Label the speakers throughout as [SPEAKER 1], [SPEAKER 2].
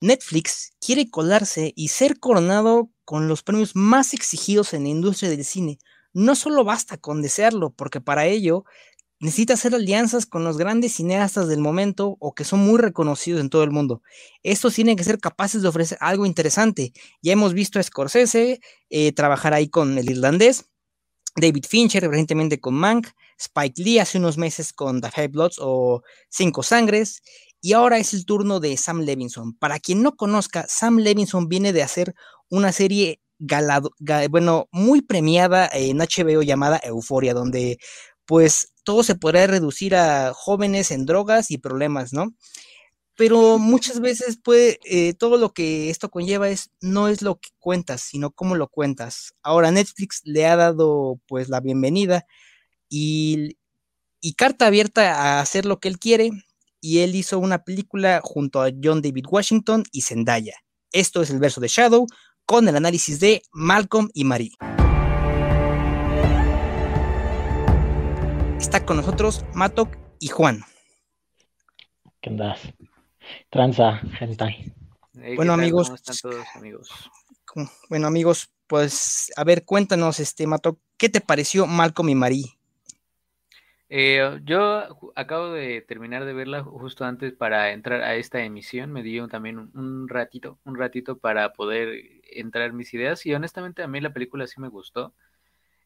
[SPEAKER 1] Netflix quiere colarse y ser coronado con los premios más exigidos en la industria del cine. No solo basta con desearlo, porque para ello necesita hacer alianzas con los grandes cineastas del momento o que son muy reconocidos en todo el mundo. Estos tienen que ser capaces de ofrecer algo interesante. Ya hemos visto a Scorsese eh, trabajar ahí con el irlandés, David Fincher recientemente con Mank, Spike Lee hace unos meses con The Five Bloods o Cinco Sangres, y ahora es el turno de Sam Levinson. Para quien no conozca, Sam Levinson viene de hacer una serie galado, bueno, muy premiada en HBO llamada Euforia, donde pues todo se podría reducir a jóvenes en drogas y problemas, ¿no? Pero muchas veces puede, eh, todo lo que esto conlleva es, no es lo que cuentas, sino cómo lo cuentas. Ahora Netflix le ha dado pues la bienvenida y, y carta abierta a hacer lo que él quiere, y él hizo una película junto a John David Washington y Zendaya. Esto es el verso de Shadow con el análisis de Malcolm y Marie. Está con nosotros Matok y Juan.
[SPEAKER 2] ¿Qué andas? Tranza, gente.
[SPEAKER 1] bueno, amigos. amigos? Bueno, amigos, pues a ver, cuéntanos, este Matok, ¿qué te pareció Malcolm y Marie?
[SPEAKER 3] Eh, yo acabo de terminar de verla justo antes para entrar a esta emisión. Me dio también un, ratito, un ratito para poder entrar mis ideas y honestamente a mí la película sí me gustó.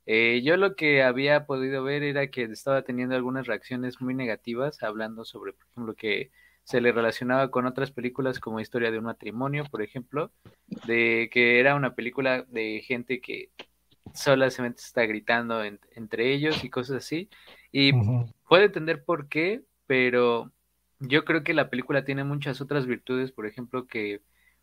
[SPEAKER 3] Eh, yo lo que había podido ver era que estaba teniendo algunas reacciones muy negativas, hablando sobre, por ejemplo, que se le relacionaba con otras películas como Historia de un matrimonio, por ejemplo, de que era una película de gente que solamente está gritando entre ellos y cosas así. Y puedo entender por qué, pero yo creo que la película tiene muchas otras virtudes, por ejemplo, que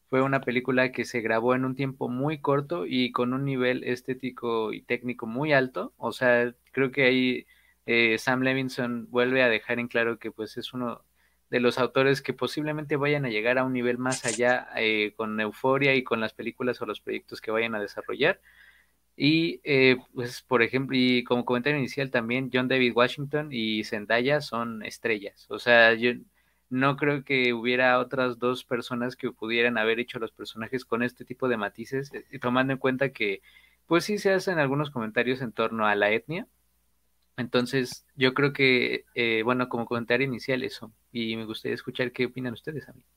[SPEAKER 3] fue una película que se grabó en un tiempo muy corto y con un nivel estético y técnico muy alto. O sea, creo que ahí eh, Sam Levinson vuelve a dejar en claro que pues es uno de los autores que posiblemente vayan a llegar a un nivel más allá eh, con Euforia y con las películas o los proyectos que vayan a desarrollar. Y eh, pues, por ejemplo, y como comentario inicial también, John David Washington y Zendaya son estrellas. O sea, yo no creo que hubiera otras dos personas que pudieran haber hecho los personajes con este tipo de matices, eh, tomando en cuenta que, pues sí se hacen algunos comentarios en torno a la etnia. Entonces, yo creo que, eh, bueno, como comentario inicial eso. Y me gustaría escuchar qué opinan ustedes, amigos.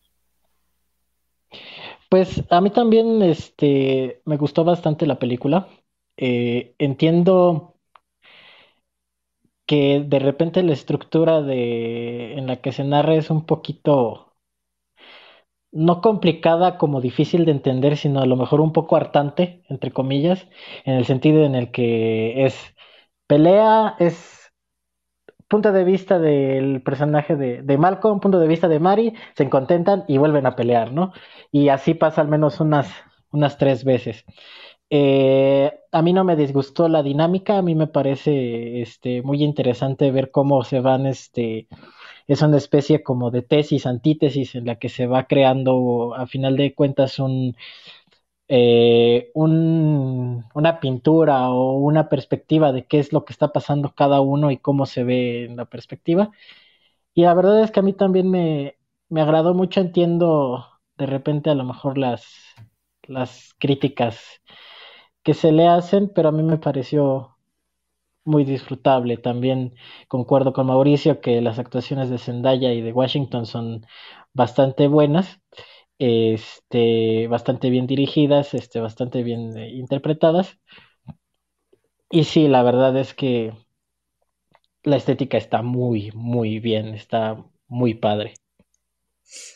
[SPEAKER 2] Pues a mí también este, me gustó bastante la película. Eh, entiendo que de repente la estructura de, en la que se narra es un poquito, no complicada como difícil de entender, sino a lo mejor un poco hartante, entre comillas, en el sentido en el que es pelea, es punto de vista del personaje de, Malcolm, punto de vista de Mari, se contentan y vuelven a pelear, ¿no? Y así pasa al menos unas, unas tres veces. Eh, a mí no me disgustó la dinámica, a mí me parece este, muy interesante ver cómo se van, este, es una especie como de tesis, antítesis, en la que se va creando, a final de cuentas, eh, un, una pintura o una perspectiva de qué es lo que está pasando cada uno y cómo se ve en la perspectiva. Y la verdad es que a mí también me, me agradó mucho, entiendo de repente a lo mejor las, las críticas que se le hacen, pero a mí me pareció muy disfrutable. También concuerdo con Mauricio que las actuaciones de Zendaya y de Washington son bastante buenas, este, bastante bien dirigidas, este, bastante bien eh, interpretadas. Y sí, la verdad es que la estética está muy, muy bien, está muy padre.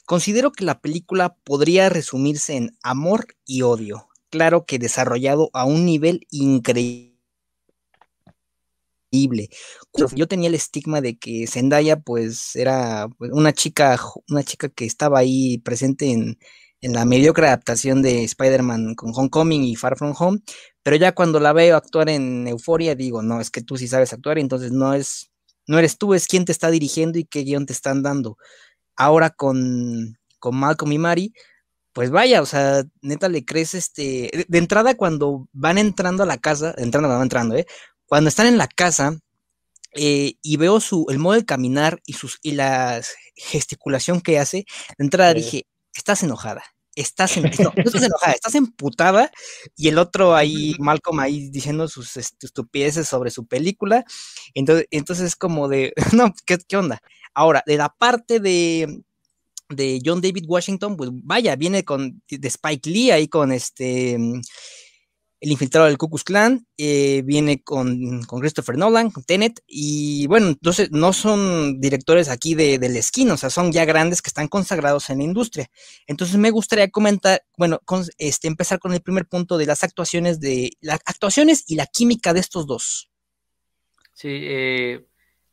[SPEAKER 1] Considero que la película podría resumirse en amor y odio claro que desarrollado a un nivel increíble. Yo tenía el estigma de que Zendaya pues era pues, una chica, una chica que estaba ahí presente en, la mediocre adaptación de Spider-Man con Homecoming y Far From Home, pero ya cuando la veo actuar en Euforia digo, no, es que tú sí sabes actuar, entonces no es, no eres tú, es quien te está dirigiendo y qué guion te están dando. Ahora con, con Malcolm y Mari, pues vaya, o sea, neta le crees este, de entrada cuando van entrando a la casa, entrando, van entrando, ¿eh? Cuando están en la casa eh, y veo su, el modo de caminar y, sus, y la gesticulación que hace, de entrada dije, estás enojada. Estás, no, estás enojada, estás emputada y el otro ahí, Malcolm ahí diciendo sus estupideces sobre su película. Entonces, entonces es como de, no, ¿qué, ¿qué, onda? Ahora, de la parte de, de John David Washington, pues vaya, viene con de Spike Lee ahí con este el infiltrado del Ku Klan, eh, viene con, con, Christopher Nolan, con Tenet, y bueno, entonces no son directores aquí de, de la esquina, o sea, son ya grandes que están consagrados en la industria. Entonces me gustaría comentar, bueno, este, empezar con el primer punto de las actuaciones de las actuaciones y la química de estos dos.
[SPEAKER 3] Sí, eh,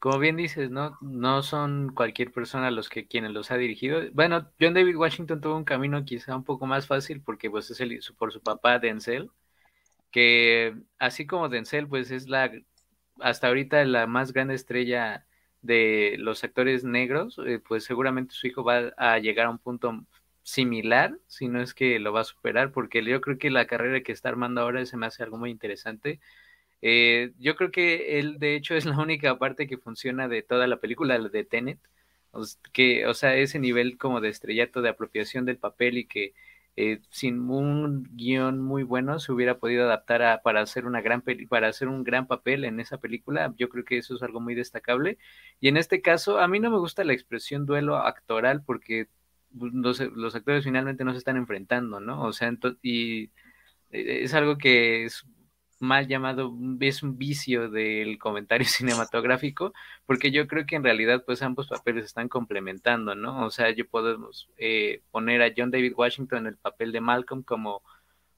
[SPEAKER 3] como bien dices, ¿no? No son cualquier persona los que quienes los ha dirigido. Bueno, John David Washington tuvo un camino quizá un poco más fácil porque pues es el, por su papá Denzel que así como Denzel, pues es la, hasta ahorita la más grande estrella de los actores negros, eh, pues seguramente su hijo va a llegar a un punto similar, si no es que lo va a superar, porque yo creo que la carrera que está armando ahora se me hace algo muy interesante. Eh, yo creo que él, de hecho, es la única parte que funciona de toda la película, de Tenet, que, o sea, ese nivel como de estrellato, de apropiación del papel y que eh, sin un guion muy bueno se hubiera podido adaptar a, para hacer una gran para hacer un gran papel en esa película. Yo creo que eso es algo muy destacable. Y en este caso, a mí no me gusta la expresión duelo actoral porque pues, los, los actores finalmente no se están enfrentando, ¿no? O sea, y eh, es algo que es mal llamado, es un vicio del comentario cinematográfico, porque yo creo que en realidad pues ambos papeles están complementando, ¿no? O sea, yo podemos eh, poner a John David Washington en el papel de Malcolm como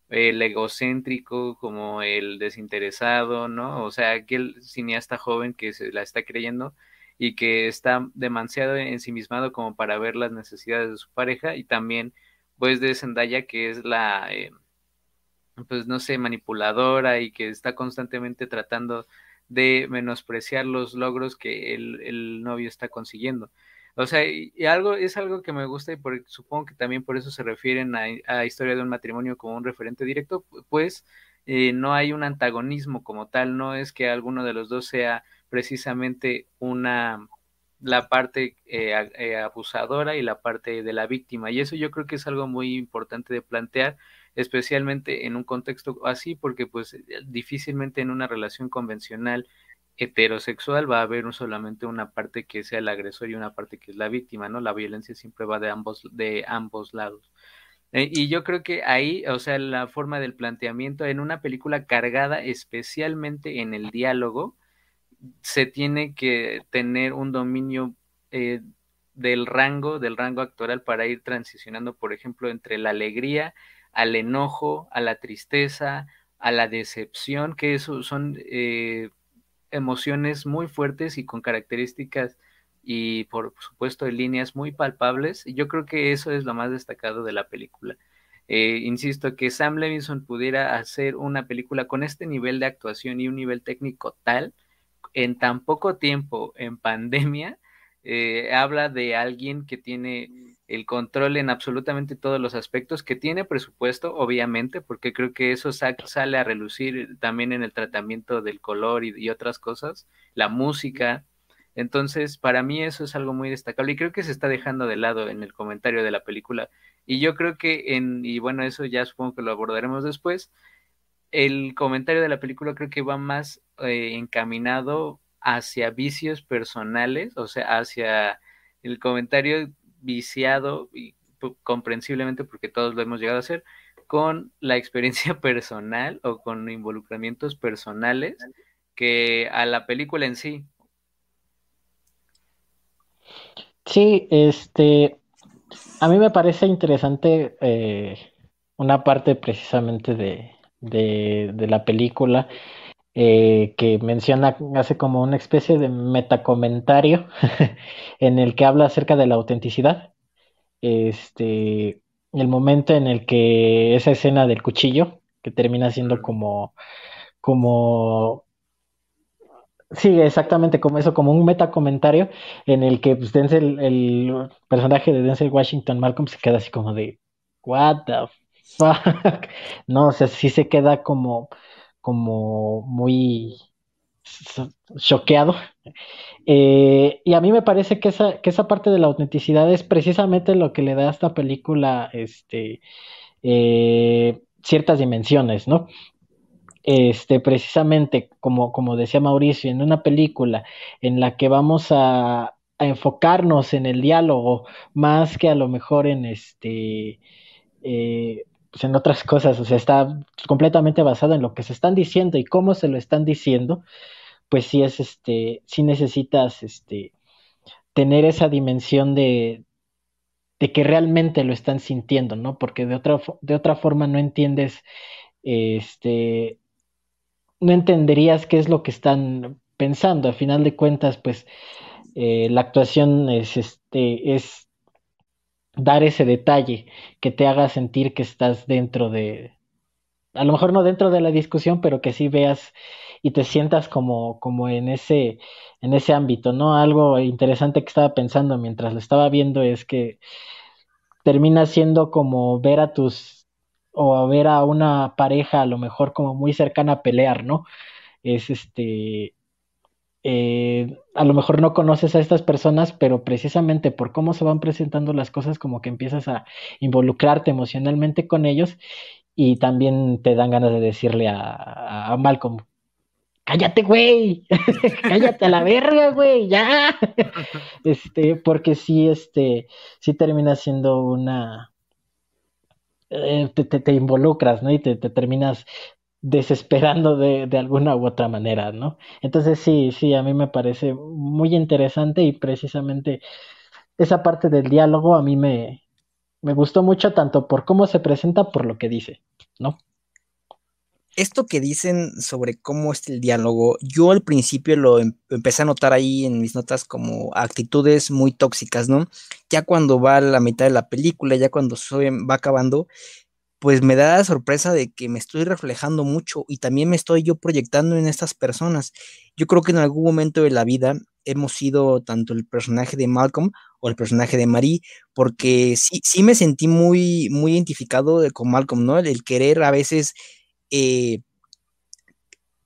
[SPEAKER 3] el egocéntrico, como el desinteresado, ¿no? O sea, aquel cineasta joven que se la está creyendo y que está demasiado ensimismado como para ver las necesidades de su pareja y también pues de Zendaya que es la... Eh, pues no sé, manipuladora y que está constantemente tratando de menospreciar los logros que el, novio está consiguiendo. O sea, y, algo es algo que me gusta y supongo que también por eso se refieren a, a Historia de un matrimonio como un referente directo, pues eh, no hay un antagonismo como tal, no es que alguno de los dos sea precisamente una la parte eh, eh, abusadora y la parte de la víctima y eso yo creo que es algo muy importante de plantear especialmente en un contexto así, porque pues eh, difícilmente en una relación convencional heterosexual va a haber solamente una parte que sea el agresor y una parte que es la víctima, ¿no? La violencia siempre va de ambos, de ambos lados. Eh, y yo creo que ahí, o sea, la forma del planteamiento en una película cargada especialmente en el diálogo, se tiene que tener un dominio eh, del rango, del rango actoral para ir transicionando, por ejemplo, entre la alegría al enojo, a la tristeza, a la decepción, que eso son eh, emociones muy fuertes y con características y por supuesto líneas muy palpables. Y yo creo que eso es lo más destacado de la película. Eh, insisto, que Sam Levinson pudiera hacer una película con este nivel de actuación y un nivel técnico tal, en tan poco tiempo, en pandemia, eh, habla de alguien que tiene el control en absolutamente todos los aspectos, que tiene presupuesto, obviamente, porque creo que eso sale a relucir también en el tratamiento del color y, otras cosas, la música. Entonces, para mí eso es algo muy destacable y creo que se está dejando de lado en el comentario de la película. Y yo creo que en, y bueno, eso ya supongo que lo abordaremos después, el comentario de la película creo que va más eh, encaminado hacia vicios personales, o sea, hacia el comentario viciado y comprensiblemente porque todos lo hemos llegado a hacer con la experiencia personal o con involucramientos personales que a la película en sí.
[SPEAKER 2] Sí, este, a mí me parece interesante eh, una parte precisamente de, de, la película eh, que menciona, hace como una especie de metacomentario en el que habla acerca de la autenticidad. Este, el momento en el que esa escena del cuchillo, que termina siendo como, como Sí, exactamente como eso, como un metacomentario en el que pues, Denzel, el personaje de Denzel Washington Malcolm se queda así como de What the fuck? No, o sea, sí se queda como, como muy, choqueado. Eh, y a mí me parece que esa, que esa parte de la autenticidad es precisamente lo que le da a esta película este, eh, ciertas dimensiones, ¿no? Este, precisamente, como, como decía Mauricio, en una película en la que vamos a, enfocarnos en el diálogo más que a lo mejor en este eh, en otras cosas, o sea, está completamente basado en lo que se están diciendo y cómo se lo están diciendo, pues sí es este, sí necesitas este tener esa dimensión de, de que realmente lo están sintiendo, ¿no? Porque de otra, de otra forma no entiendes, este, no entenderías qué es lo que están pensando. A final de cuentas, pues eh, la actuación es, este, es dar ese detalle que te haga sentir que estás dentro de, a lo mejor no dentro de la discusión, pero que sí veas y te sientas como, como en ese, en ese ámbito, ¿no? Algo interesante que estaba pensando mientras lo estaba viendo es que termina siendo como ver a tus, o ver a una pareja a lo mejor como muy cercana a pelear, ¿no? Es este, eh, a lo mejor no conoces a estas personas, pero precisamente por cómo se van presentando las cosas, como que empiezas a involucrarte emocionalmente con ellos y también te dan ganas de decirle a, a Malcolm, cállate, güey, cállate a la verga, güey, ya. este, porque sí, este, sí termina siendo una, eh, te, te, involucras, ¿no? Y te, te terminas desesperando de, alguna u otra manera, ¿no? Entonces sí, sí, a mí me parece muy interesante y precisamente esa parte del diálogo a mí me, me gustó mucho tanto por cómo se presenta, por lo que dice, ¿no?
[SPEAKER 1] Esto que dicen sobre cómo es el diálogo, yo al principio lo em, empecé a notar ahí en mis notas como actitudes muy tóxicas, ¿no? Ya cuando va a la mitad de la película, ya cuando va acabando, pues me da la sorpresa de que me estoy reflejando mucho y también me estoy yo proyectando en estas personas. Yo creo que en algún momento de la vida hemos sido tanto el personaje de Malcolm o el personaje de Marie, porque sí, sí me sentí muy, muy identificado con Malcolm, ¿no? El, querer a veces eh,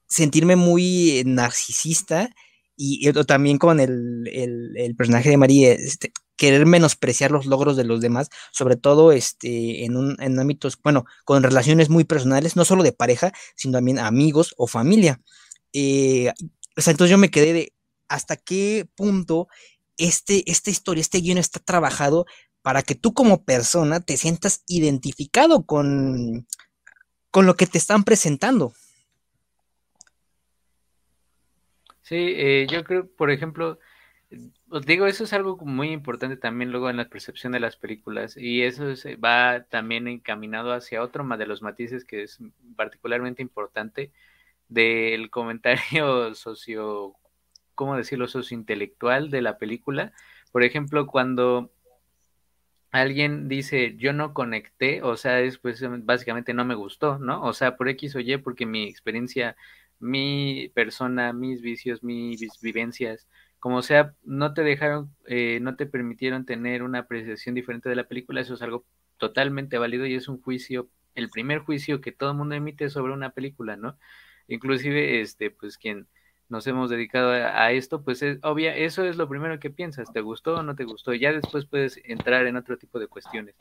[SPEAKER 1] sentirme muy narcisista y, también con el, el, personaje de Marie, este, querer menospreciar los logros de los demás, sobre todo este, en, un, en ámbitos, bueno, con relaciones muy personales, no solo de pareja, sino también amigos o familia. Eh, o sea, entonces yo me quedé de hasta qué punto este, esta historia, este guion está trabajado para que tú como persona te sientas identificado con, con lo que te están presentando.
[SPEAKER 3] Sí, eh, yo creo, por ejemplo, digo, eso es algo muy importante también luego en la percepción de las películas y eso va también encaminado hacia otro más de los matices que es particularmente importante del comentario socio, ¿cómo decirlo?, sociointelectual de la película. Por ejemplo, cuando alguien dice yo no conecté, o sea, es pues básicamente no me gustó, ¿no? O sea, por X o Y, porque mi experiencia, mi persona, mis vicios, mis vivencias, como sea, no te dejaron, eh, no te permitieron tener una apreciación diferente de la película, eso es algo totalmente válido y es un juicio, el primer juicio que todo el mundo emite sobre una película, ¿no? Inclusive, este, pues quien nos hemos dedicado a, esto, pues es obvia, eso es lo primero que piensas, ¿te gustó o no te gustó? Ya después puedes entrar en otro tipo de cuestiones.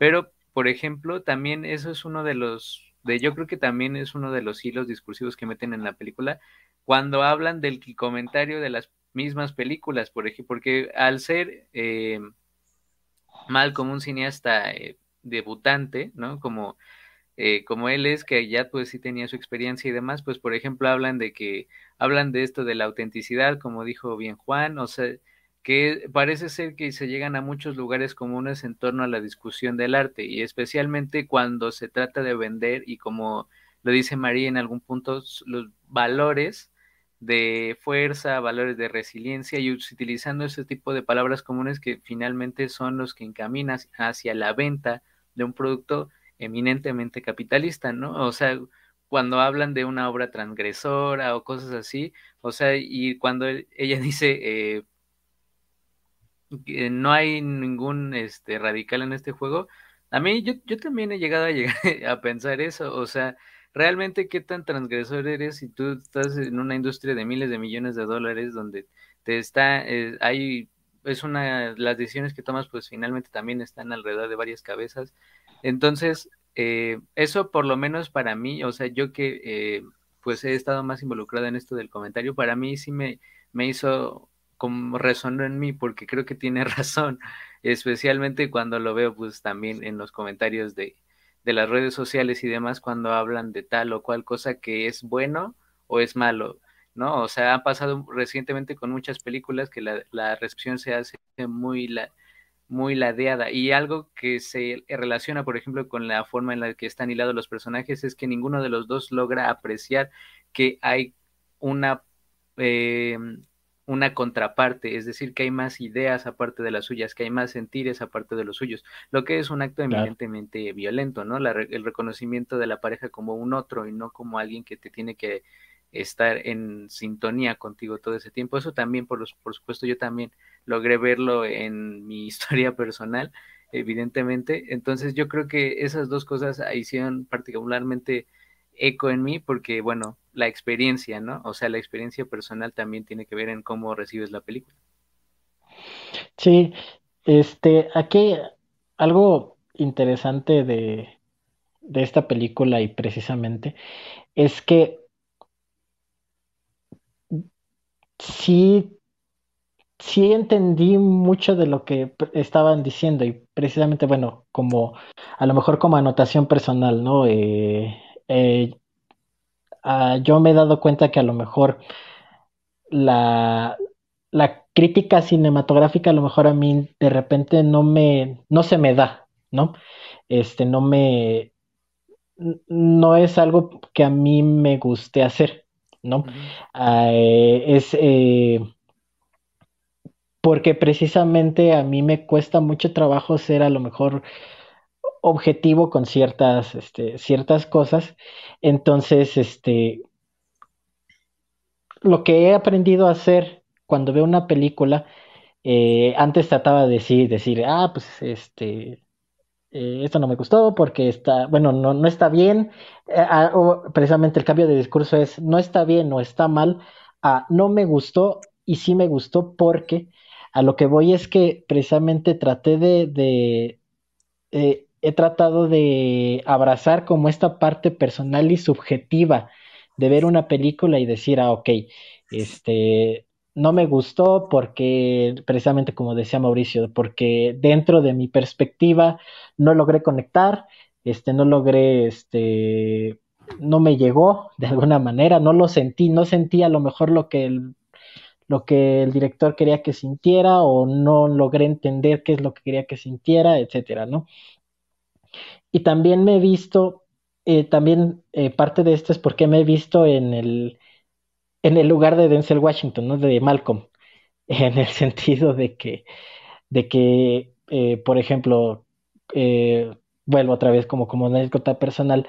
[SPEAKER 3] Pero, por ejemplo, también eso es uno de los, de yo creo que también es uno de los hilos discursivos que meten en la película, cuando hablan del comentario de las mismas películas, por ejemplo, porque al ser eh, mal como un cineasta eh, debutante, ¿no? Como, eh, como él es, que ya pues sí tenía su experiencia y demás, pues por ejemplo hablan de que, hablan de esto de la autenticidad, como dijo bien Juan, o sea, que parece ser que se llegan a muchos lugares comunes en torno a la discusión del arte y especialmente cuando se trata de vender y como lo dice María en algún punto, los valores de fuerza, valores de resiliencia y utilizando ese tipo de palabras comunes que finalmente son los que encaminan hacia la venta de un producto eminentemente capitalista, ¿no? O sea, cuando hablan de una obra transgresora o cosas así, o sea, y cuando ella dice eh, que no hay ningún este, radical en este juego, a mí yo, yo también he llegado a, llegar a pensar eso, o sea, realmente qué tan transgresor eres si tú estás en una industria de miles de millones de dólares donde te está, eh, hay, es una, las decisiones que tomas pues finalmente también están alrededor de varias cabezas. Entonces, eh, eso por lo menos para mí, o sea, yo que eh, pues he estado más involucrada en esto del comentario, para mí sí me, me hizo como resonó en mí porque creo que tiene razón, especialmente cuando lo veo pues también en los comentarios de, de las redes sociales y demás cuando hablan de tal o cual cosa que es bueno o es malo, ¿no? O sea, ha pasado recientemente con muchas películas que la, la recepción se hace muy, la, muy ladeada y algo que se relaciona, por ejemplo, con la forma en la que están hilados los personajes es que ninguno de los dos logra apreciar que hay una... Eh, una contraparte, es decir, que hay más ideas aparte de las suyas, que hay más sentires aparte de los suyos, lo que es un acto eminentemente violento, ¿no? el reconocimiento de la pareja como un otro y no como alguien que te tiene que estar en sintonía contigo todo ese tiempo. Eso también, por, por supuesto, yo también logré verlo en mi historia personal, evidentemente. Entonces, yo creo que esas dos cosas hicieron particularmente eco en mí porque, bueno, la experiencia, ¿no? O sea, la experiencia personal también tiene que ver en cómo recibes la película.
[SPEAKER 2] Sí, este, aquí algo interesante de, de esta película y precisamente es que sí, sí entendí mucho de lo que estaban diciendo y precisamente, bueno, como a lo mejor como anotación personal, ¿no? Eh, eh, ah, yo me he dado cuenta que a lo mejor la, la crítica cinematográfica a lo mejor a mí de repente no me, no se me da, ¿no? Este, no me, no es algo que a mí me guste hacer, ¿no? Ah, eh, es eh, porque precisamente a mí me cuesta mucho trabajo ser a lo mejor objetivo con ciertas, este, ciertas cosas. Entonces, este, lo que he aprendido a hacer cuando veo una película, eh, antes trataba de decir, decir, ah, pues este, eh, esto no me gustó porque está, bueno, no, no está bien. Eh, ah, precisamente el cambio de discurso es, no está bien o está mal, a no me gustó y sí me gustó porque a lo que voy es que precisamente traté de he tratado de abrazar como esta parte personal y subjetiva de ver una película y decir, ah, ok, este, no me gustó porque, precisamente como decía Mauricio, porque dentro de mi perspectiva no logré conectar, este, no logré, este, no me llegó de alguna manera, no lo sentí, no sentí a lo mejor lo que el, lo que el director quería que sintiera o no logré entender qué es lo que quería que sintiera, etcétera, ¿no? Y también me he visto, eh, también eh, parte de esto es porque me he visto en el, en el lugar de Denzel Washington, ¿no? De Malcolm, en el sentido de que, de que eh, por ejemplo, vuelvo otra vez como, como anécdota personal,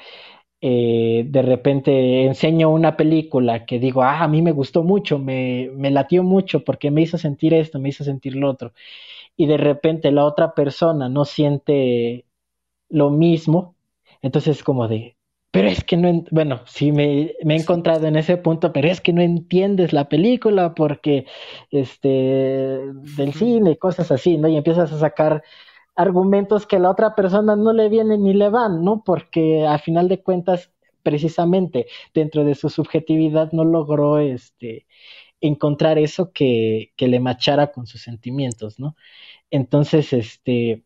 [SPEAKER 2] de repente enseño una película que digo, ah, a mí me gustó mucho, me, me latió mucho porque me hizo sentir esto, me hizo sentir lo otro. Y de repente la otra persona no siente lo mismo. Entonces, como de, pero es que no, bueno, sí me, me, he encontrado en ese punto, pero es que no entiendes la película porque, este, del cine, cosas así, ¿no? Y empiezas a sacar argumentos que a la otra persona no le vienen ni le van, ¿no? Porque a final de cuentas, precisamente, dentro de su subjetividad no logró, este, encontrar eso que, que le machara con sus sentimientos, ¿no? Entonces, este,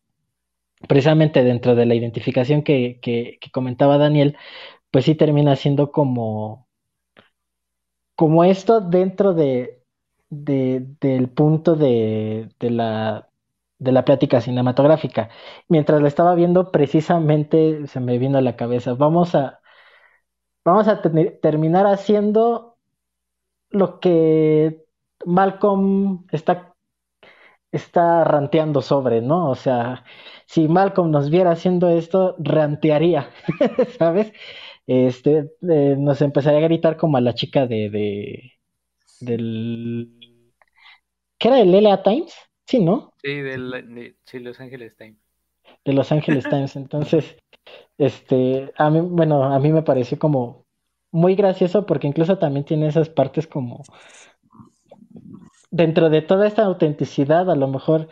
[SPEAKER 2] precisamente dentro de la identificación que, comentaba Daniel, pues sí termina siendo como, como esto dentro de, del punto de, la, de la plática cinematográfica. Mientras la estaba viendo, precisamente se me vino a la cabeza, vamos a, vamos a terminar haciendo lo que Malcolm está, está ranteando sobre, ¿no? O sea, si Malcolm nos viera haciendo esto, rantearía, ¿sabes? Este, eh, nos empezaría a gritar como a la chica de, de del... ¿Qué era el LA Times? Sí, ¿no?
[SPEAKER 3] Sí, de, Los Angeles Times.
[SPEAKER 2] De Los Angeles Times, entonces, Este, a mí, bueno, a mí me pareció como muy gracioso porque incluso también tiene esas partes como dentro de toda esta autenticidad, a lo mejor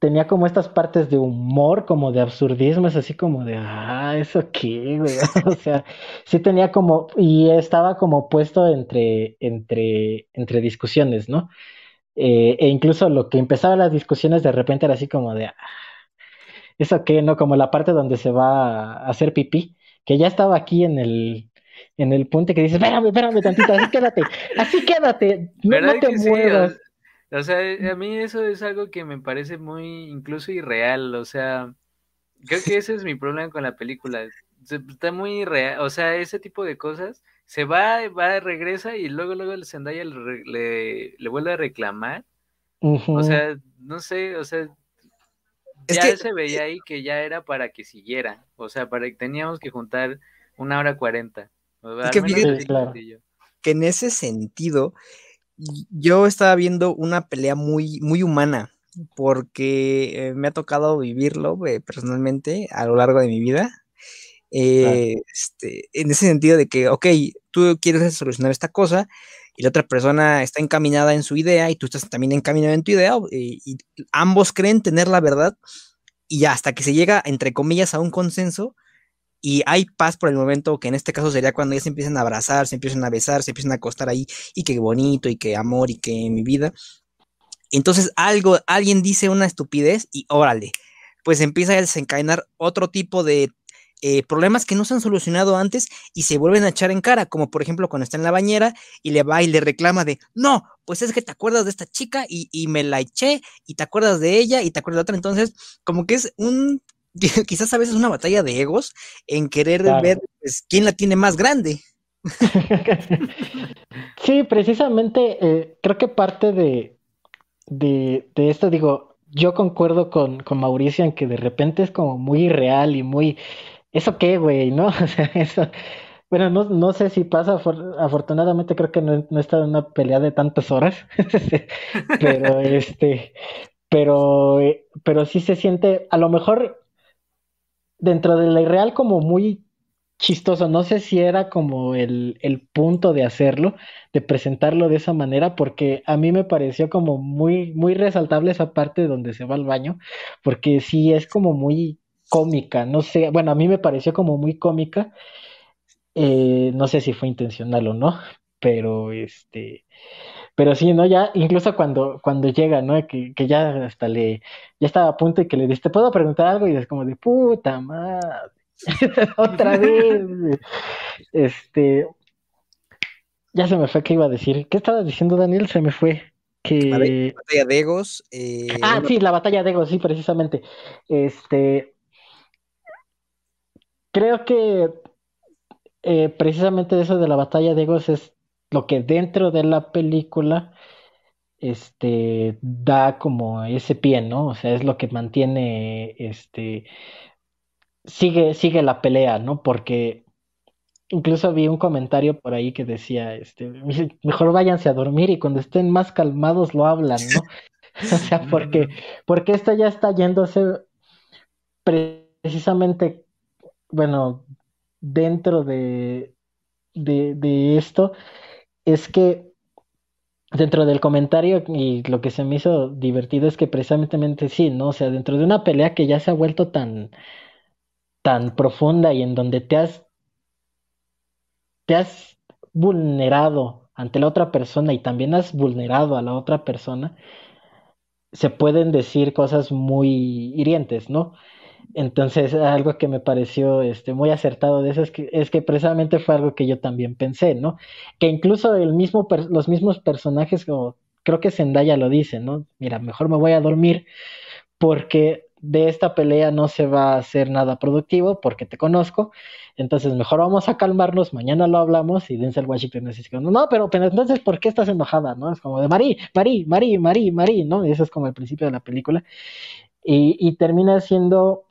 [SPEAKER 2] tenía como estas partes de humor, como de absurdismo, es así como de, ah, eso qué, güey. o sea, sí tenía como, y estaba como puesto entre, entre, entre discusiones, ¿no? Eh, e incluso lo que empezaba las discusiones de repente era así como de, ah, eso qué, ¿no? Como la parte donde se va a hacer pipí, que ya estaba aquí en el, en el punto que dices, espérame, espérame tantito, así quédate, así quédate, no, te muevas.
[SPEAKER 3] O sea, a mí eso es algo que me parece muy incluso irreal, o sea, creo que ese es mi problema con la película. Está muy irreal, o sea, ese tipo de cosas, se va, va, regresa y luego, luego el Zendaya le, le, vuelve a reclamar. O sea, no sé, o sea, ya se veía ahí que ya era para que siguiera, o sea, para que teníamos que juntar una hora cuarenta.
[SPEAKER 1] Es que, que en ese sentido, yo estaba viendo una pelea muy, muy humana, porque eh, me ha tocado vivirlo eh, personalmente a lo largo de mi vida. Eh, este, en ese sentido de que, ok, tú quieres solucionar esta cosa y la otra persona está encaminada en su idea y tú estás también encaminado en tu idea y ambos creen tener la verdad y hasta que se llega, entre comillas, a un consenso, y hay paz por el momento, que en este caso sería cuando ya se empiezan a abrazar, se empiezan a besar, se empiezan a acostar ahí, y qué bonito, y qué amor, y qué mi vida. Entonces algo, alguien dice una estupidez y órale, pues empieza a desencadenar otro tipo de eh, problemas que no se han solucionado antes y se vuelven a echar en cara, como por ejemplo cuando está en la bañera y le va y le reclama de, no, pues es que te acuerdas de esta chica y, y me la eché y te acuerdas de ella y te acuerdas de otra, entonces como que es un quizás a veces una batalla de egos en querer ver pues, quién la tiene más grande.
[SPEAKER 2] sí, precisamente eh, creo que parte de, de, esto, digo, yo concuerdo con, con, Mauricio en que de repente es como muy irreal y muy, ¿eso qué, güey? ¿No? O sea, eso, bueno, no, no sé si pasa, afortunadamente creo que no, no he estado en una pelea de tantas horas, pero este, pero, eh, pero sí se siente, a lo mejor dentro de la irreal como muy chistoso. No sé si era como el, el, punto de hacerlo, de presentarlo de esa manera, porque a mí me pareció como muy, muy resaltable esa parte donde se va al baño, porque sí es como muy cómica, no sé, bueno, a mí me pareció como muy cómica, eh, no sé si fue intencional o no, pero este, pero sí, ¿no? Ya, incluso cuando, cuando llega, ¿no? Que, que ya hasta le, ya estaba a punto y que le dice, ¿te puedo preguntar algo? Y es como de, puta madre, otra vez. Este, ya se me fue que iba a decir. ¿Qué estabas diciendo, Daniel? Se me fue. Que...
[SPEAKER 1] La batalla de Egos.
[SPEAKER 2] Eh, ah, sí, la batalla de Egos, sí, precisamente. Este, creo que eh, precisamente eso de la batalla de Egos es lo que dentro de la película este da como ese pie, ¿no? O sea, es lo que mantiene este sigue sigue la pelea, ¿no? Porque incluso vi un comentario por ahí que decía, este, mejor váyanse a dormir y cuando estén más calmados lo hablan, ¿no? o sea, porque porque esto ya está yéndose precisamente bueno, dentro de, de, de esto es que dentro del comentario y lo que se me hizo divertido es que precisamente sí, ¿no? O sea, dentro de una pelea que ya se ha vuelto tan, tan profunda y en donde te has, te has vulnerado ante la otra persona y también has vulnerado a la otra persona, se pueden decir cosas muy hirientes, ¿no? Entonces, algo que me pareció este, muy acertado de eso es que, es que precisamente fue algo que yo también pensé, ¿no? Que incluso el mismo, los mismos personajes, como creo que Zendaya lo dice, ¿no? Mira, mejor me voy a dormir porque de esta pelea no se va a hacer nada productivo porque te conozco, entonces mejor vamos a calmarnos, mañana lo hablamos y Denzel Washington dice, no, pero, pero entonces, ¿por qué estás enojada? ¿no? Es como de Marí, Marí, Marí, Marí, Marí, ¿no? Y eso es como el principio de la película. Y, y termina siendo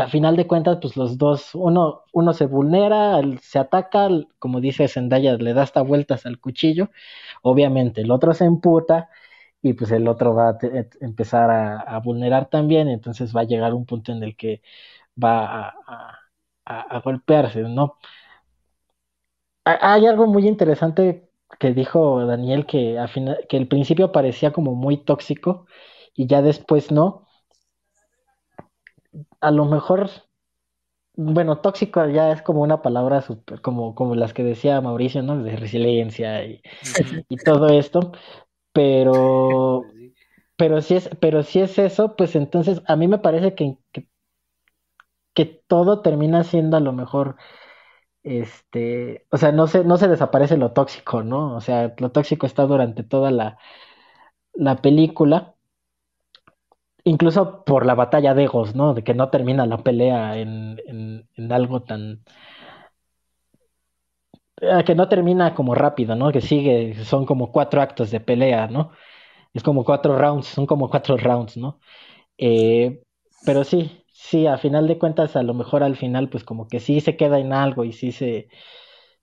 [SPEAKER 2] a final de cuentas, pues los dos, uno, uno se vulnera, se ataca, como dice Zendaya, le da hasta vueltas al cuchillo, obviamente el otro se emputa y pues el otro va a empezar a, vulnerar también, entonces va a llegar un punto en el que va a, a, golpearse, ¿no? Hay algo muy interesante que dijo Daniel que, que al principio parecía como muy tóxico y ya después no. A lo mejor, bueno, tóxico ya es como una palabra super, como, como las que decía Mauricio, ¿no? De resiliencia y, y todo esto, pero pero si es, pero si es eso, pues entonces a mí me parece que, que, todo termina siendo a lo mejor, este, o sea, no se, no se desaparece lo tóxico, ¿no? O sea, lo tóxico está durante toda la, la película, incluso por la batalla de egos, ¿no? De que no termina la pelea en, en, en algo tan eh, que no termina como rápido, ¿no? Que sigue, son como cuatro actos de pelea, ¿no? es como cuatro rounds, son como cuatro rounds, ¿no? Eh, pero sí, sí, a final de cuentas, a lo mejor al final, pues como que sí se queda en algo y sí se,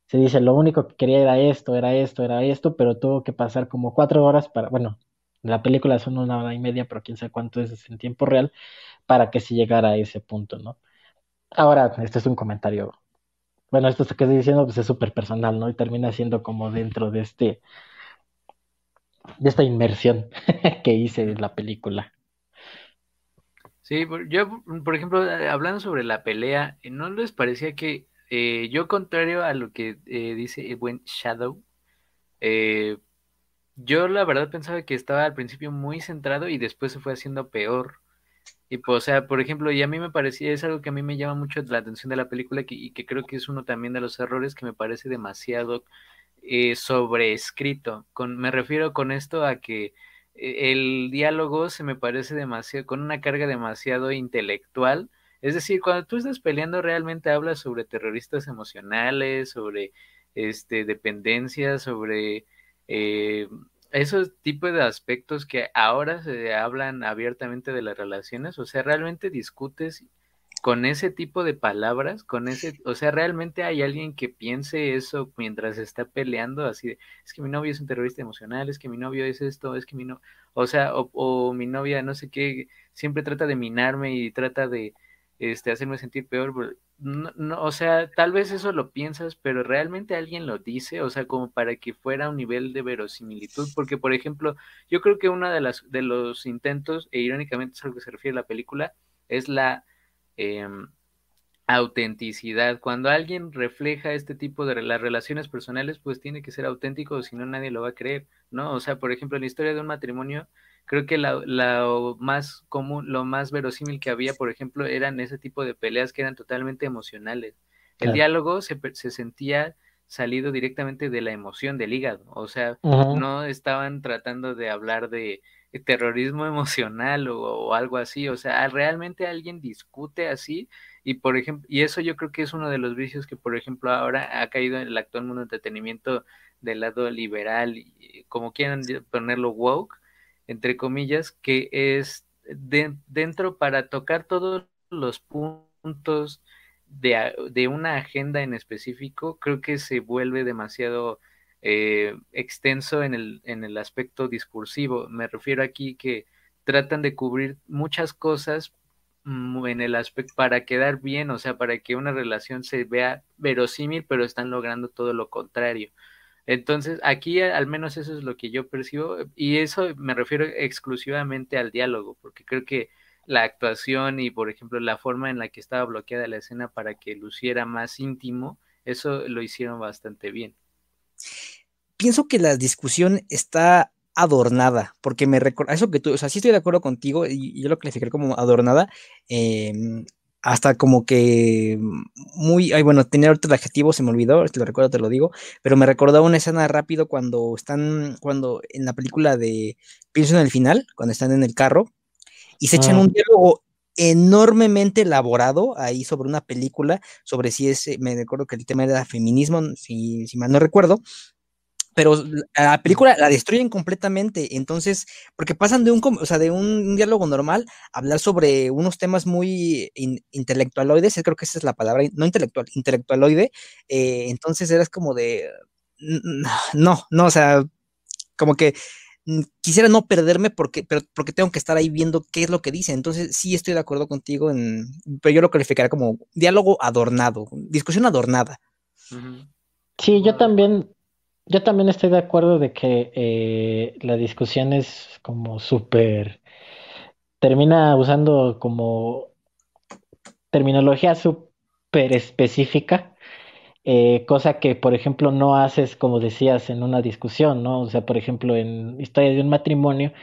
[SPEAKER 2] se dice, lo único que quería era esto, era esto, era esto, pero tuvo que pasar como cuatro horas para, bueno, la película son una hora y media, pero quién sabe cuánto es en tiempo real, para que se llegara a ese punto, ¿no? Ahora, este es un comentario, bueno, esto que estoy diciendo pues es súper personal, ¿no? Y termina siendo como dentro de este de esta inmersión que hice en la película.
[SPEAKER 3] Sí, yo, por ejemplo, eh, hablando sobre la pelea, eh, ¿no les parecía que eh, yo, contrario a lo que dice el buen Shadow, yo la verdad pensaba que estaba al principio muy centrado y después se fue haciendo peor. Y pues, o sea, por ejemplo, y a mí me parecía, es algo que a mí me llama mucho la atención de la película y que creo que es uno también de los errores que me parece demasiado eh, sobreescrito. Con, me refiero con esto a que eh, el diálogo se me parece demasiado, con una carga demasiado intelectual. Es decir, cuando tú estás peleando realmente hablas sobre terroristas emocionales, sobre este, dependencia, sobre eh, esos tipos de aspectos que ahora se hablan abiertamente de las relaciones. O sea, realmente discutes con ese tipo de palabras, con ese, o sea, realmente hay alguien que piense eso mientras está peleando, así de, es que mi novio es un terrorista emocional, es que mi novio es esto, es que mi no, o sea, o, mi novia no sé qué, siempre trata de minarme y trata de, este, hacerme sentir peor, no, no, o sea, tal vez eso lo piensas, pero realmente alguien lo dice, o sea, como para que fuera un nivel de verosimilitud, porque por ejemplo, yo creo que uno de las, de los intentos, e irónicamente es a lo que se refiere la película, es la Em, autenticidad. Cuando alguien refleja este tipo de las relaciones personales, pues tiene que ser auténtico, si no nadie lo va a creer, ¿no? O sea, por ejemplo, la historia de un matrimonio, creo que la, más común, lo más verosímil que había, por ejemplo, eran ese tipo de peleas que eran totalmente emocionales. El diálogo se, se, sentía salido directamente de la emoción del hígado, o sea, no estaban tratando de hablar de terrorismo emocional o, algo así, o sea, realmente alguien discute así y por ejemplo, y eso yo creo que es uno de los vicios que por ejemplo ahora ha caído en el actual mundo de entretenimiento del lado liberal, como quieran ponerlo woke, entre comillas, que es dentro para tocar todos los puntos de, de una agenda en específico, creo que se vuelve demasiado eh, extenso en el, en el aspecto discursivo. Me refiero aquí que tratan de cubrir muchas cosas mm, en el aspecto para quedar bien, o sea, para que una relación se vea verosímil, pero están logrando todo lo contrario. Entonces, aquí al menos eso es lo que yo percibo y eso me refiero exclusivamente al diálogo, porque creo que la actuación y, por ejemplo, la forma en la que estaba bloqueada la escena para que luciera más íntimo, eso lo hicieron bastante bien.
[SPEAKER 1] Pienso que la discusión está adornada, porque me recuerda, eso que tú, o sea, sí estoy de acuerdo contigo, y, yo lo clasifiqué como adornada, em, hasta como que muy, ay, bueno, tenía ahorita el adjetivo, se me olvidó, te lo recuerdo, te lo digo, pero me recordó una escena rápido cuando están, cuando en la película de, pienso en el final, cuando están en el carro, y se echan ah. un diálogo enormemente elaborado ahí sobre una película, sobre si es, me recuerdo que el tema era feminismo, si, si mal no recuerdo, pero la película la destruyen completamente, entonces, porque pasan de un, o sea, de un, diálogo normal a hablar sobre unos temas muy intelectualoides, creo que esa es la palabra, no intelectual, intelectualoide, eh, entonces eras como de, no, no, o sea, como que mm, quisiera no perderme porque, pero, porque tengo que estar ahí viendo qué es lo que dice. Entonces, sí estoy de acuerdo contigo, en, pero yo lo calificaría como diálogo adornado, discusión adornada.
[SPEAKER 2] Sí, yo también, yo también estoy de acuerdo de que eh, la discusión es como súper, termina usando como terminología súper específica eh, cosa que, por ejemplo, no haces, como decías, en una discusión, ¿no? O sea, por ejemplo, en historia de un matrimonio,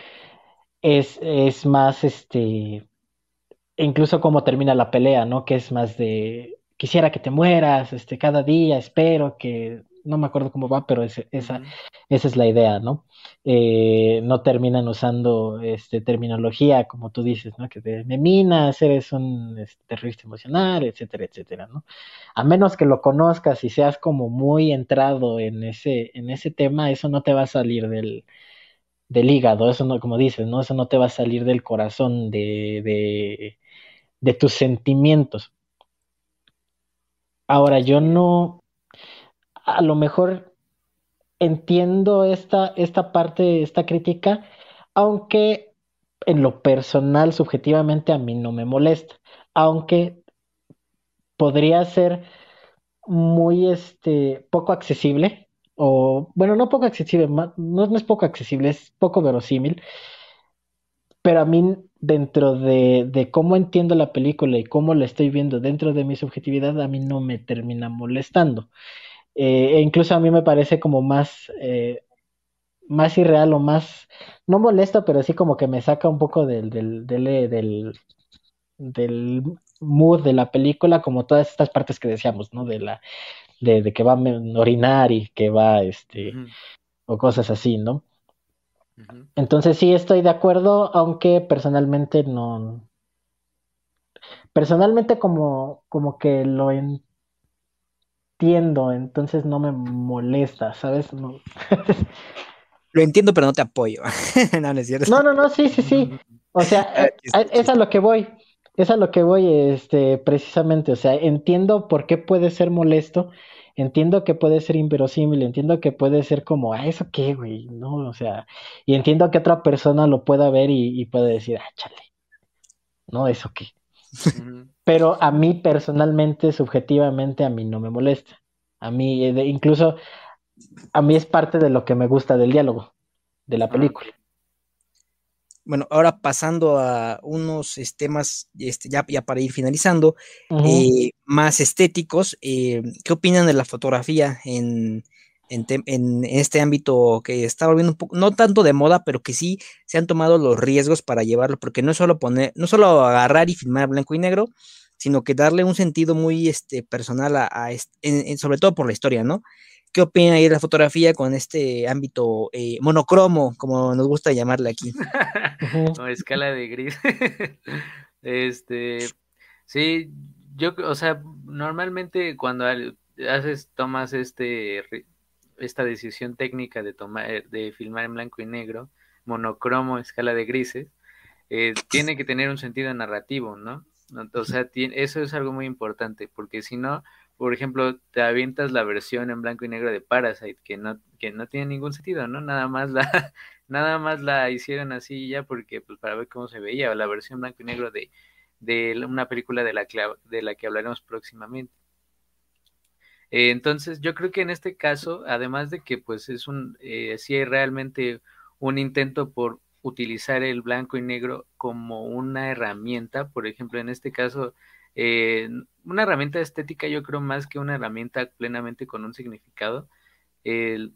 [SPEAKER 2] es, es más, este, incluso cómo termina la pelea, ¿no? Que es más de, quisiera que te mueras, este, cada día, espero que no me acuerdo cómo va, pero esa, esa es la idea, ¿no? Eh, no terminan usando este, terminología, como tú dices, ¿no? Que de, me minas, eres un este, terrorista emocional, etcétera, etcétera, ¿no? A menos que lo conozcas y seas como muy entrado en ese, en ese tema, eso no te va a salir del, del hígado, eso no, como dices, ¿no? Eso no te va a salir del corazón, de, de, de tus sentimientos. Ahora, yo no, a lo mejor entiendo esta, esta parte, esta crítica, aunque en lo personal, subjetivamente, a mí no me molesta, aunque podría ser muy este, poco accesible, o bueno, no poco accesible, no, no es poco accesible, es poco verosímil, pero a mí dentro de, de, cómo entiendo la película y cómo la estoy viendo dentro de mi subjetividad, a mí no me termina molestando. Eh, e incluso a mí me parece como más, eh, más irreal o más, no molesto, pero sí como que me saca un poco del, del, del, eh, del, mood de la película, como todas estas partes que decíamos, ¿no? De la, de, que va a orinar y que va, este, o cosas así, ¿no? Entonces sí estoy de acuerdo, aunque personalmente no. Personalmente como, como que lo entiendo entiendo, entonces no me molesta, ¿sabes? No.
[SPEAKER 1] Lo entiendo, pero no te apoyo.
[SPEAKER 2] no, no es cierto. No, no, no, sí, sí, sí. O sea, es a lo que voy. Es a lo que voy, este, precisamente. O sea, entiendo por qué puede ser molesto, entiendo que puede ser inverosímil, entiendo que puede ser como, ah, ¿eso qué, güey? No, o sea, y entiendo que otra persona lo pueda ver y, y puede decir, ah, chale. No, ¿eso qué? Pero a mí personalmente, subjetivamente, a mí no me molesta. A mí, eh, incluso, a mí es parte de lo que me gusta del diálogo, de la película.
[SPEAKER 1] Bueno, ahora pasando a unos temas, este, ya, ya para ir finalizando, eh, más estéticos, eh, ¿qué opinan de la fotografía en, en, este ámbito que está volviendo un poco, no tanto de moda, pero que sí se han tomado los riesgos para llevarlo, porque no es solo poner, no solo agarrar y filmar blanco y negro, sino que darle un sentido muy este, personal a, sobre todo por la historia, ¿no? ¿Qué opina ahí de la fotografía con este ámbito eh, monocromo, como nos gusta llamarle aquí?
[SPEAKER 3] o escala de gris. este, sí, yo, o sea, normalmente cuando haces, tomas este esta decisión técnica de tomar, eh, de filmar en blanco y negro, monocromo, escala de grises, eh, tiene que tener un sentido narrativo, ¿no? O sea, eso es algo muy importante, porque si no, por ejemplo, te avientas la versión en blanco y negro de Parasite, que no, que no tiene ningún sentido, ¿no? Nada más la, nada más la hicieron así ya porque, pues, para ver cómo se veía, o la versión blanco y negro de, de una película de la, de la que hablaremos próximamente. Eh, entonces, yo creo que en este caso, además de que pues es un, eh, hay realmente un intento por utilizar el blanco y negro como una herramienta, por ejemplo, en este caso, eh, una herramienta estética, yo creo más que una herramienta plenamente con un significado. El,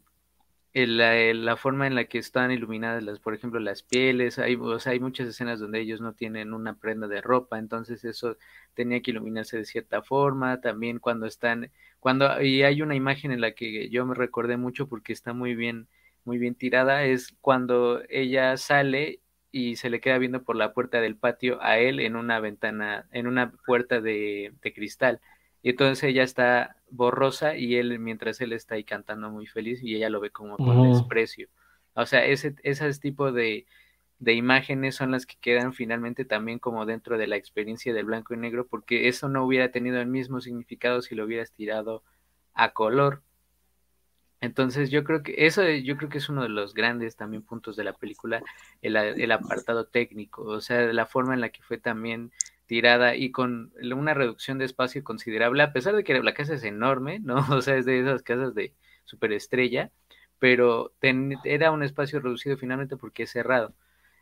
[SPEAKER 3] la, forma en la que están iluminadas las, por ejemplo, las pieles, hay, hay muchas escenas donde ellos no tienen una prenda de ropa, entonces eso tenía que iluminarse de cierta forma, también cuando están, cuando, y hay una imagen en la que yo me recordé mucho porque está muy bien, muy bien tirada, es cuando ella sale y se le queda viendo por la puerta del patio a él en una ventana, en una puerta de, de cristal. Y entonces ella está borrosa y él, mientras él está ahí cantando muy feliz y ella lo ve como con desprecio. O sea, ese, ese tipo de, de imágenes son las que quedan finalmente también como dentro de la experiencia del blanco y negro, porque eso no hubiera tenido el mismo significado si lo hubieras tirado a color. Entonces yo creo que eso yo creo que es uno de los grandes también puntos de la película, el, el apartado técnico, o sea, la forma en la que fue también tirada y con una reducción de espacio considerable, a pesar de que la casa es enorme, ¿no? O sea, es de esas casas de superestrella, pero era un espacio reducido finalmente porque es cerrado.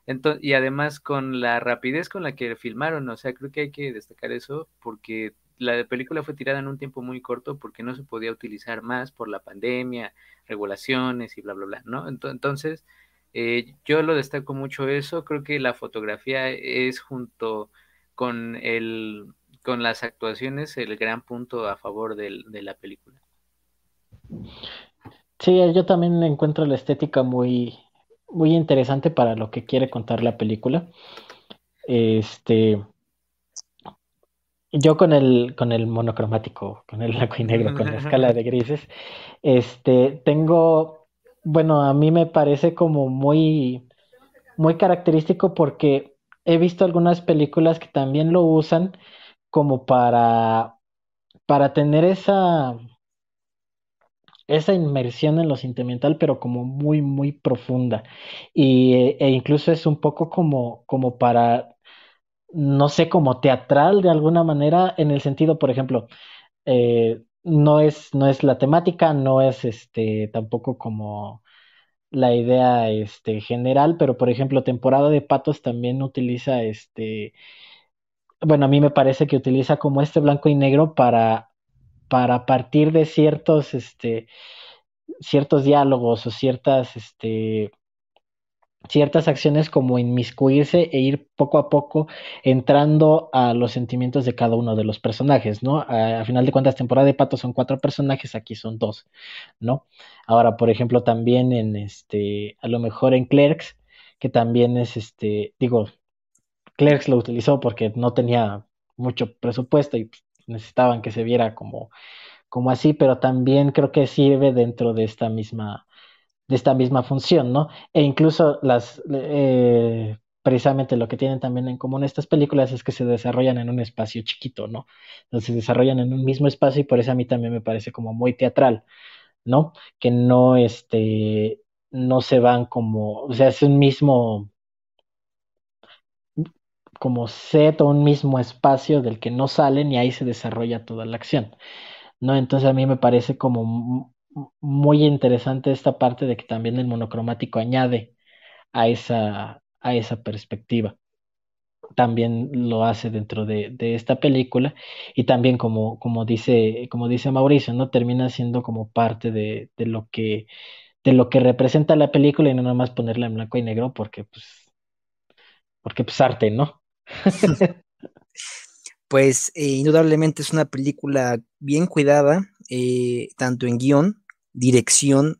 [SPEAKER 3] Entonces, y además con la rapidez con la que filmaron, o sea, creo que hay que destacar eso porque la película fue tirada en un tiempo muy corto porque no se podía utilizar más por la pandemia, regulaciones y bla, bla, bla, ¿no? Entonces, eh, yo lo destaco mucho eso, creo que la fotografía es junto con, el, con las actuaciones el gran punto a favor de la película.
[SPEAKER 2] Sí, yo también encuentro la estética muy, muy interesante para lo que quiere contar la película. Este, yo con el, con el monocromático, con el blanco y negro, con la escala de grises, este, tengo, bueno, a mí me parece como muy, muy característico porque he visto algunas películas que también lo usan como para, para tener esa, esa inmersión en lo sentimental, pero como muy, muy profunda. Y, e incluso es un poco como, como para, no sé, como teatral de alguna manera, en el sentido, por ejemplo, eh, no es, no es la temática, no es este tampoco como la idea este, general, pero por ejemplo, temporada de patos también utiliza este, bueno, a mí me parece que utiliza como este blanco y negro para para partir de ciertos, este, ciertos diálogos o ciertas, este, ciertas acciones como inmiscuirse e ir poco a poco entrando a los sentimientos de cada uno de los personajes, ¿no? A, final de cuentas, temporada de Pato son cuatro personajes, aquí son dos, ¿no? Ahora, por ejemplo, también en este, a lo mejor en Clerks, que también es este, digo, Clerks lo utilizó porque no tenía mucho presupuesto y necesitaban que se viera como, como así, pero también creo que sirve dentro de esta misma, de esta misma función, ¿no? E incluso las, eh, precisamente lo que tienen también en común estas películas es que se desarrollan en un espacio chiquito, ¿no? Entonces se desarrollan en un mismo espacio y por eso a mí también me parece como muy teatral, ¿no? Que no, este, no se van como, o sea, es un mismo, como set o un mismo espacio del que no salen y ahí se desarrolla toda la acción. ¿no? Entonces a mí me parece como muy interesante esta parte de que también el monocromático añade a esa, a esa perspectiva. También lo hace dentro de, esta película y también como, como, dice, como dice Mauricio, ¿no? Termina siendo como parte de, de lo que de lo que representa la película y no nada más ponerla en blanco y negro porque pues porque pues arte, ¿no?
[SPEAKER 1] pues eh, indudablemente es una película bien cuidada, eh, tanto en guion, dirección,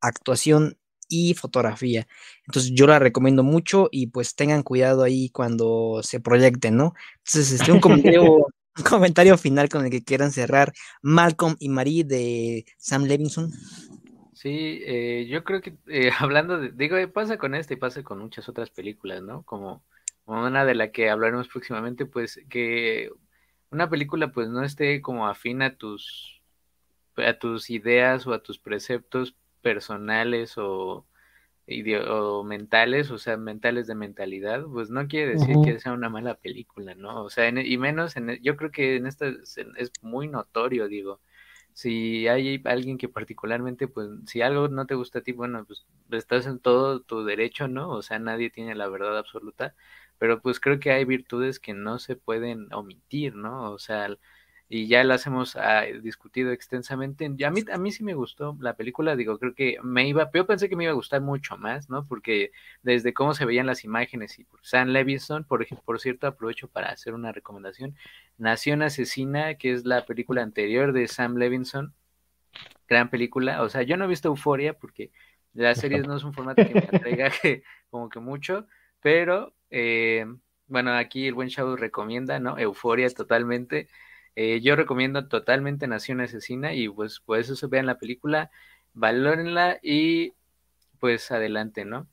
[SPEAKER 1] actuación y fotografía. Entonces yo la recomiendo mucho y pues tengan cuidado ahí cuando se proyecten, ¿no? Entonces, este, un comentario, un comentario final con el que quieran cerrar, Malcolm y Marie de Sam Levinson.
[SPEAKER 3] Sí, eh, yo creo que hablando de, digo, pasa con este y pasa con muchas otras películas, ¿no? Como una de la que hablaremos próximamente, pues que una película pues no esté como afín a tus a tus ideas o a tus preceptos personales o, o mentales, o sea, mentales de mentalidad, pues no quiere decir que sea una mala película, ¿no? O sea, y menos, en, yo creo que en esta es muy notorio, digo, si hay alguien que particularmente, pues, si algo no te gusta a ti, bueno, pues estás en todo tu derecho, ¿no? O sea, nadie tiene la verdad absoluta, pero pues creo que hay virtudes que no se pueden omitir, ¿no? O sea, y ya las hemos ah, discutido extensamente. Y a mí, a mí sí me gustó la película, digo, creo que me iba, yo pensé que me iba a gustar mucho más, ¿no? Porque desde cómo se veían las imágenes y por Sam Levinson, por, por cierto, aprovecho para hacer una recomendación. Nación Asesina, que es la película anterior de Sam Levinson, gran película. O sea, yo no he visto Euforia porque las series no es un formato que me atraiga como que mucho, pero eh, bueno, aquí el buen Shadow recomienda, ¿no? Euforia totalmente. Eh, yo recomiendo totalmente Nación Asesina y pues por eso se vean la película, valórenla y pues adelante, ¿no?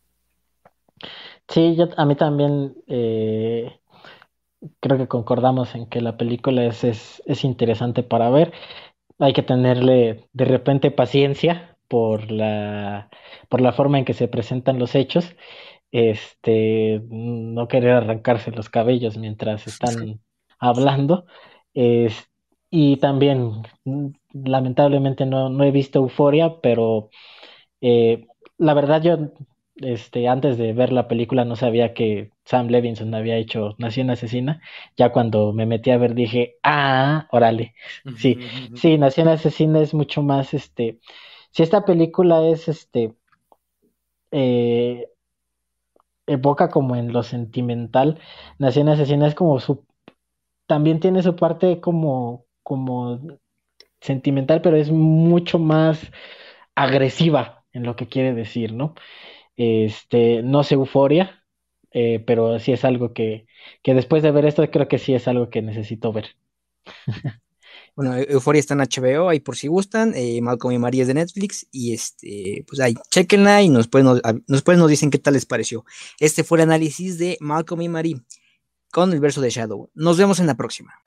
[SPEAKER 2] Sí, yo, a mí también eh, creo que concordamos en que la película es, es, es interesante para ver. Hay que tenerle de repente paciencia por la, por la forma en que se presentan los hechos, este, no querer arrancarse los cabellos mientras están hablando. Y también, lamentablemente no, no he visto Euforia, pero eh, la verdad yo este, antes de ver la película no sabía que Sam Levinson había hecho Nación Asesina. Ya cuando me metí a ver dije, ah, órale. Sí, sí, Nación Asesina es mucho más, este, si esta película es, este, eh, evoca como en lo sentimental, Nación Asesina es como su, también tiene su parte como, como sentimental, pero es mucho más agresiva en lo que quiere decir, ¿no? Este, no sé euforia, eh, pero sí es algo que, que después de ver esto creo que sí es algo que necesito ver.
[SPEAKER 1] Bueno, Euforia está en HBO, ahí por si gustan. Eh, Malcolm y María es de Netflix. Y este, pues ahí, chequenla y nos, pueden, después nos dicen qué tal les pareció. Este fue el análisis de Malcolm y Marie con el verso de Shadow. Nos vemos en la próxima.